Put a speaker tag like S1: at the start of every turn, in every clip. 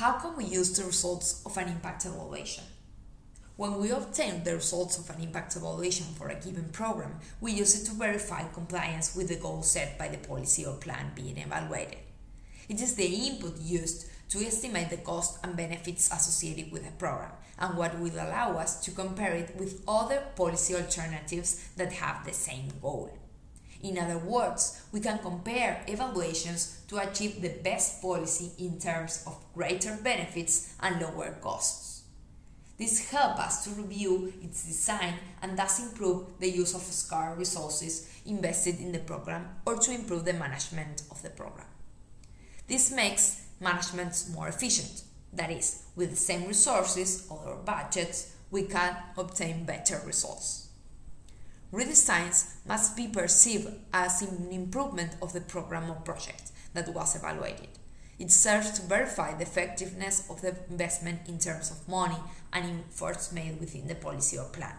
S1: How can we use the results of an impact evaluation? When we obtain the results of an impact evaluation for a given program, we use it to verify compliance with the goal set by the policy or plan being evaluated. It is the input used to estimate the cost and benefits associated with a program and what will allow us to compare it with other policy alternatives that have the same goal. In other words, we can compare evaluations to achieve the best policy in terms of greater benefits and lower costs. This helps us to review its design and thus improve the use of scarce resources invested in the program or to improve the management of the program. This makes management more efficient. That is, with the same resources or budgets, we can obtain better results. Redesigns must be perceived as an improvement of the program or project that was evaluated. It serves to verify the effectiveness of the investment in terms of money and efforts made within the policy or plan.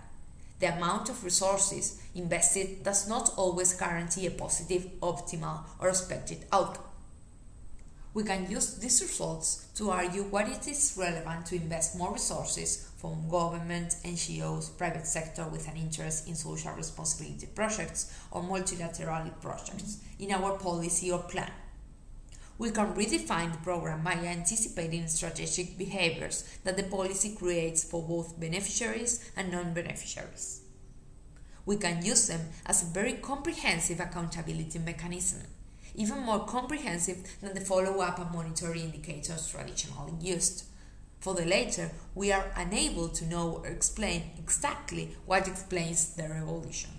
S1: The amount of resources invested does not always guarantee a positive, optimal, or expected outcome. We can use these results to argue what it is relevant to invest more resources from government, NGOs, private sector with an interest in social responsibility projects or multilateral projects in our policy or plan. We can redefine the program by anticipating strategic behaviors that the policy creates for both beneficiaries and non-beneficiaries. We can use them as a very comprehensive accountability mechanism even more comprehensive than the follow-up and monitoring indicators traditionally used. For the latter, we are unable to know or explain exactly what explains their evolution.